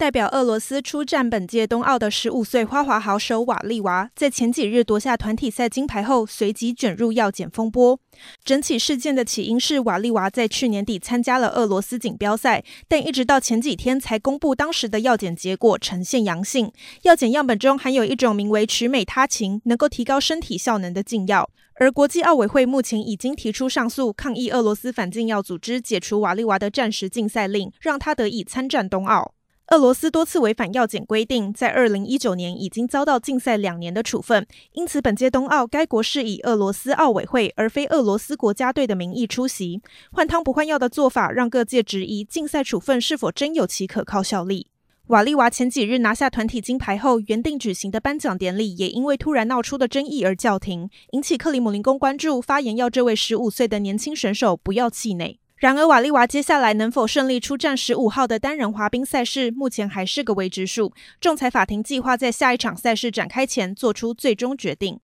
代表俄罗斯出战本届冬奥的十五岁花滑好手瓦利娃，在前几日夺下团体赛金牌后，随即卷入药检风波。整起事件的起因是瓦利娃在去年底参加了俄罗斯锦标赛，但一直到前几天才公布当时的药检结果呈现阳性。药检样本中含有一种名为曲美他嗪，能够提高身体效能的禁药。而国际奥委会目前已经提出上诉，抗议俄罗斯反禁药组织解除瓦利娃的战时禁赛令，让他得以参战冬奥。俄罗斯多次违反药检规定，在二零一九年已经遭到禁赛两年的处分。因此，本届冬奥该国是以俄罗斯奥委会而非俄罗斯国家队的名义出席。换汤不换药的做法，让各界质疑禁赛处分是否真有其可靠效力。瓦利娃前几日拿下团体金牌后，原定举行的颁奖典礼也因为突然闹出的争议而叫停，引起克里姆林宫关注，发言要这位十五岁的年轻选手不要气馁。然而，瓦利娃接下来能否顺利出战十五号的单人滑冰赛事，目前还是个未知数。仲裁法庭计划在下一场赛事展开前做出最终决定。